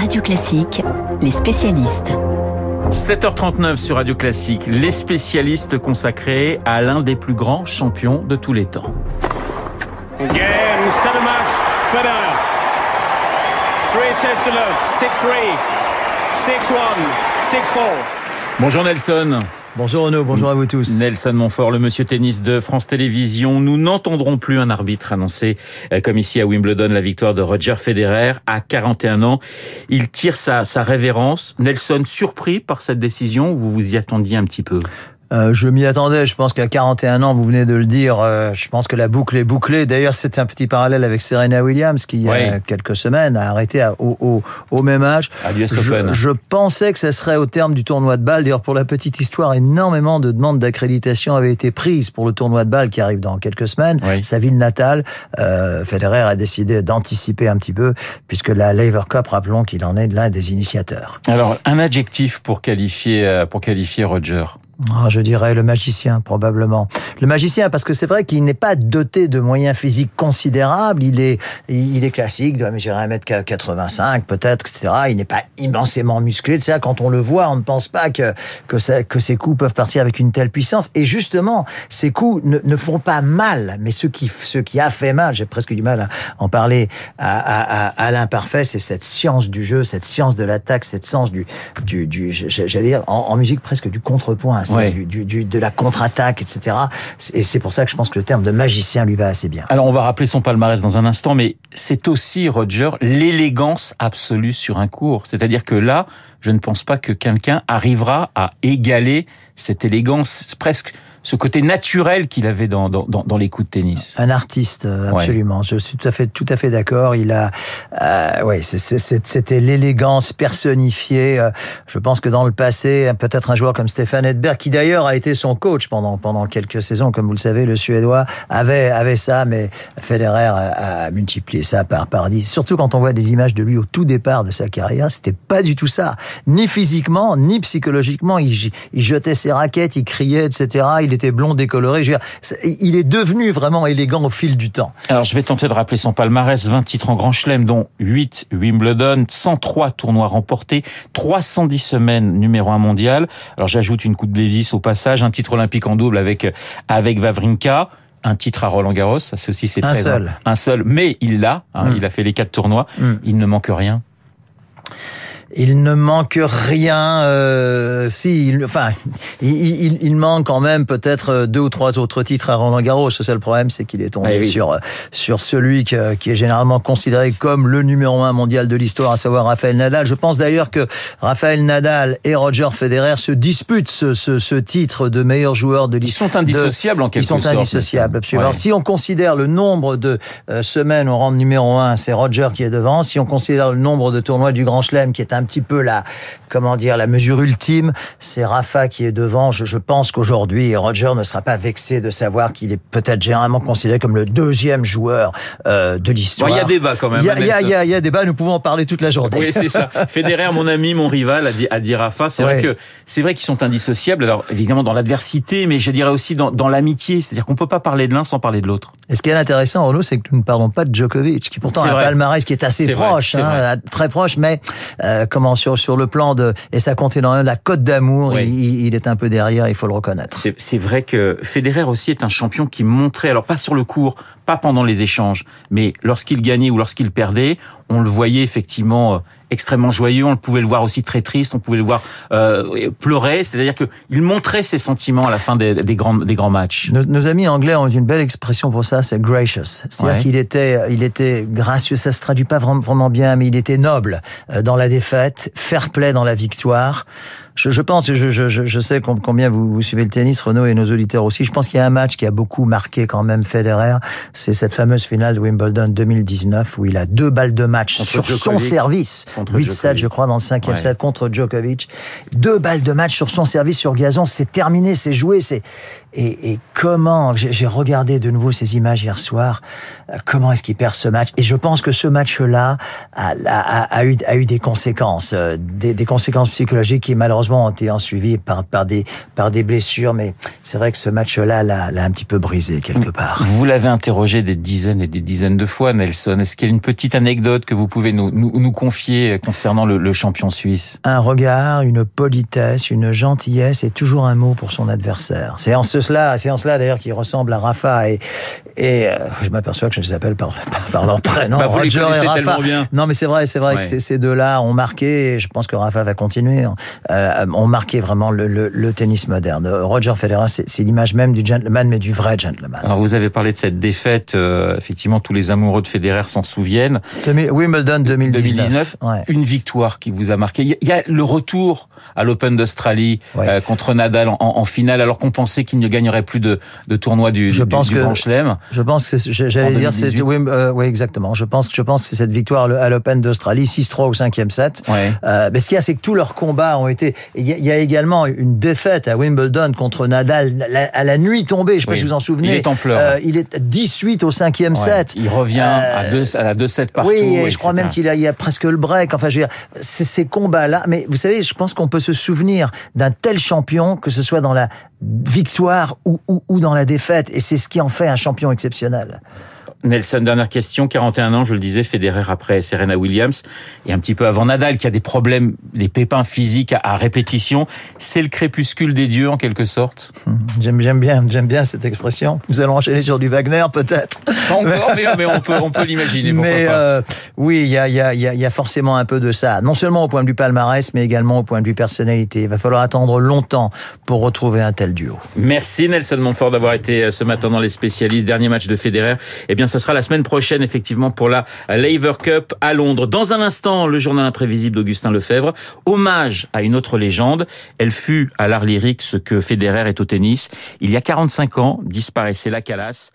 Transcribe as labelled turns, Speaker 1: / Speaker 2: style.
Speaker 1: Radio Classique, les spécialistes.
Speaker 2: 7h39 sur Radio Classique, les spécialistes consacrés à l'un des plus grands champions de tous les temps.
Speaker 3: Again, start of match, Federer. Three sets to love, 6-3, 6-1, 6-4.
Speaker 2: Bonjour Nelson.
Speaker 4: Bonjour Renaud, bonjour à vous tous.
Speaker 2: Nelson Montfort, le monsieur tennis de France Télévisions. Nous n'entendrons plus un arbitre annoncer, euh, comme ici à Wimbledon, la victoire de Roger Federer à 41 ans. Il tire sa, sa révérence. Nelson, surpris par cette décision ou vous vous y attendiez un petit peu?
Speaker 4: Euh, je m'y attendais. Je pense qu'à 41 ans, vous venez de le dire, euh, je pense que la boucle est bouclée. D'ailleurs, c'est un petit parallèle avec Serena Williams qui, il y a quelques semaines, a arrêté au, au, au, même âge.
Speaker 2: je,
Speaker 4: je, pensais que ce serait au terme du tournoi de balle. D'ailleurs, pour la petite histoire, énormément de demandes d'accréditation avaient été prises pour le tournoi de balle qui arrive dans quelques semaines. Sa ville natale, euh, Federer a décidé d'anticiper un petit peu, puisque la Lever Cup, rappelons qu'il en est l'un des initiateurs.
Speaker 2: Alors, un adjectif pour qualifier, euh, pour qualifier Roger
Speaker 4: ah, je dirais le magicien, probablement. Le magicien, parce que c'est vrai qu'il n'est pas doté de moyens physiques considérables. Il est, il est classique, doit mesurer 1m85, peut-être, etc. Il n'est pas immensément musclé. C'est ça, quand on le voit, on ne pense pas que, que, ses coups peuvent partir avec une telle puissance. Et justement, ses coups ne, font pas mal. Mais ce qui, ce qui a fait mal, j'ai presque du mal à en parler à, à, à, l'imparfait, c'est cette science du jeu, cette science de l'attaque, cette science du, du, du j'allais dire, en musique presque du contrepoint du, du, de la contre-attaque, etc. Et c'est pour ça que je pense que le terme de magicien lui va assez bien.
Speaker 2: Alors on va rappeler son palmarès dans un instant, mais c'est aussi, Roger, l'élégance absolue sur un cours. C'est-à-dire que là, je ne pense pas que quelqu'un arrivera à égaler cette élégance presque ce côté naturel qu'il avait dans, dans, dans, les coups de tennis.
Speaker 4: Un artiste, euh, absolument. Je suis tout à fait, tout à fait d'accord. Il a, euh, ouais, c'était l'élégance personnifiée. Euh, je pense que dans le passé, peut-être un joueur comme Stéphane Edberg, qui d'ailleurs a été son coach pendant pendant quelques saisons, comme vous le savez, le Suédois avait avait ça, mais Federer a, a multiplié ça par par dix. Surtout quand on voit des images de lui au tout départ de sa carrière, c'était pas du tout ça, ni physiquement, ni psychologiquement. Il, il jetait ses raquettes, il criait, etc. Il il était blond décoloré. il est devenu vraiment élégant au fil du temps.
Speaker 2: Alors je vais tenter de rappeler son palmarès 20 titres en Grand Chelem, dont 8 Wimbledon, 103 tournois remportés, 310 semaines numéro 1 mondial. Alors j'ajoute une Coupe Davis au passage, un titre olympique en double avec avec Vavrinka un titre à Roland Garros, ça c'est aussi c'est
Speaker 4: un seul,
Speaker 2: un seul, mais il l'a, hein, mm. il a fait les quatre tournois, mm. il ne manque rien.
Speaker 4: Il ne manque rien. Euh, si, il, enfin, il, il, manque quand même peut-être deux ou trois autres titres à Roland Garros. C'est ça le problème, c'est qu'il est tombé ah sur sur celui qui, qui, est généralement considéré comme le numéro un mondial de l'histoire, à savoir Rafael Nadal. Je pense d'ailleurs que Rafael Nadal et Roger Federer se disputent ce, ce, ce titre de meilleur joueur de l'histoire.
Speaker 2: Ils sont indissociables en quelque sorte.
Speaker 4: Ils sont indissociables, absolument. Alors, si on considère le nombre de euh, semaines au rang numéro un, c'est Roger qui est devant. Si on considère le nombre de tournois du Grand Chelem, qui est un un petit peu la, comment dire, la mesure ultime. C'est Rafa qui est devant. Je, je pense qu'aujourd'hui, Roger ne sera pas vexé de savoir qu'il est peut-être généralement considéré comme le deuxième joueur euh, de l'histoire.
Speaker 2: Il y a débat quand même.
Speaker 4: Il y a, y, y, a, y a, débat. Nous pouvons en parler toute la journée.
Speaker 2: Oui, c'est ça. Federer, mon ami, mon rival, a dit, a dit Rafa. C'est vrai que c'est vrai qu'ils sont indissociables. Alors évidemment dans l'adversité, mais je dirais aussi dans, dans l'amitié. C'est-à-dire qu'on peut pas parler de l'un sans parler de l'autre.
Speaker 4: Et ce qui est intéressant, Renaud, c'est que nous ne parlons pas de Djokovic, qui pourtant a un palmarès qui est assez proche, hein, très proche, mais euh, comment sur sur le plan de et ça comptait dans la cote d'amour, il, il, est un peu derrière, il faut le reconnaître.
Speaker 2: C'est vrai que Federer aussi est un champion qui montrait, alors pas sur le court, pas pendant les échanges, mais lorsqu'il gagnait ou lorsqu'il perdait, on le voyait effectivement euh, extrêmement joyeux, on pouvait le voir aussi très triste, on pouvait le voir euh, pleurer, c'est-à-dire qu'il montrait ses sentiments à la fin des, des, grands, des grands matchs.
Speaker 4: Nos, amis anglais ont une belle expression pour ça, c'est gracious. C'est-à-dire qu'il était, il était gracieux, ça se traduit pas vraiment, vraiment bien, mais il était noble euh, dans la défaite, fair play dans la victoire je, je pense, je, je, je, sais combien vous, vous, suivez le tennis, Renaud et nos auditeurs aussi. Je pense qu'il y a un match qui a beaucoup marqué quand même Federer. C'est cette fameuse finale de Wimbledon 2019 où il a deux balles de match sur son service. 8-7, je crois, dans le cinquième set contre Djokovic. Deux balles de match sur son service sur gazon. C'est terminé, c'est joué. C'est Et, et comment, j'ai regardé de nouveau ces images hier soir, euh, comment est-ce qu'il perd ce match? Et je pense que ce match-là a, a, a, eu, a eu des conséquences, euh, des, des, conséquences psychologiques qui malheureusement ont été suivies par, par, des, par des blessures. Mais c'est vrai que ce match-là l'a un petit peu brisé quelque part.
Speaker 2: Vous l'avez interrogé des dizaines et des dizaines de fois, Nelson. Est-ce qu'il y a une petite anecdote que vous pouvez nous, nous, nous confier concernant le, le champion suisse?
Speaker 4: Un regard, une politesse, une gentillesse et toujours un mot pour son adversaire. C'est en cela, c'est en cela d'ailleurs qu'il ressemble à Rafa et euh, je m'aperçois que je les appelle par, par leur prénom.
Speaker 2: Bah, Roger et Rafa. Bien.
Speaker 4: Non mais c'est vrai, c'est vrai ouais. que ces deux-là ont marqué. Et je pense que Rafa va continuer. Euh, ont marqué vraiment le, le, le tennis moderne. Roger Federer, c'est l'image même du gentleman, mais du vrai gentleman.
Speaker 2: Alors vous avez parlé de cette défaite. Euh, effectivement, tous les amoureux de Federer s'en souviennent.
Speaker 4: Wimbledon 2019.
Speaker 2: 2019 ouais. Une victoire qui vous a marqué. Il y a le retour à l'Open d'Australie ouais. euh, contre Nadal en, en finale, alors qu'on pensait qu'il ne gagnerait plus de, de tournois du,
Speaker 4: je
Speaker 2: du,
Speaker 4: pense
Speaker 2: du
Speaker 4: que,
Speaker 2: Grand Chelem.
Speaker 4: Je pense que j'allais dire c'est oui, euh, oui, exactement. Je pense que je pense que cette victoire à l'Open d'Australie 6-3 au cinquième set.
Speaker 2: Ouais.
Speaker 4: Euh, mais ce qu'il y a c'est que tous leurs combats ont été il y, y, a également une défaite à Wimbledon contre Nadal à la nuit tombée, je sais oui. pas si vous en souvenez.
Speaker 2: Il est en pleurs.
Speaker 4: Euh, il est 18 au cinquième
Speaker 2: ouais.
Speaker 4: set.
Speaker 2: Il revient à, deux, à la 2-7 partout.
Speaker 4: Oui, et je crois même qu'il a, il y a presque le break. Enfin, je veux dire, c'est ces combats-là. Mais vous savez, je pense qu'on peut se souvenir d'un tel champion, que ce soit dans la victoire ou, ou, ou dans la défaite. Et c'est ce qui en fait un champion exceptionnel.
Speaker 2: Nelson, dernière question. 41 ans, je le disais, Federer après Serena Williams et un petit peu avant Nadal qui a des problèmes, des pépins physiques à, répétition. C'est le crépuscule des dieux en quelque sorte.
Speaker 4: J'aime, j'aime bien, j'aime bien cette expression. Nous allons enchaîner sur du Wagner peut-être.
Speaker 2: Encore, mais, mais, on peut, on peut l'imaginer.
Speaker 4: Mais euh, oui, il y a, y, a, y a forcément un peu de ça. Non seulement au point de vue palmarès, mais également au point de vue personnalité. Il va falloir attendre longtemps pour retrouver un tel duo.
Speaker 2: Merci Nelson Montfort d'avoir été euh, ce matin dans les spécialistes. Dernier match de Federer. Eh bien, ça sera la semaine prochaine, effectivement, pour la Laver Cup à Londres. Dans un instant, le journal imprévisible d'Augustin Lefebvre. Hommage à une autre légende. Elle fut à l'art lyrique ce que Federer est au tennis. Il y a 45 ans, disparaissait la Calas.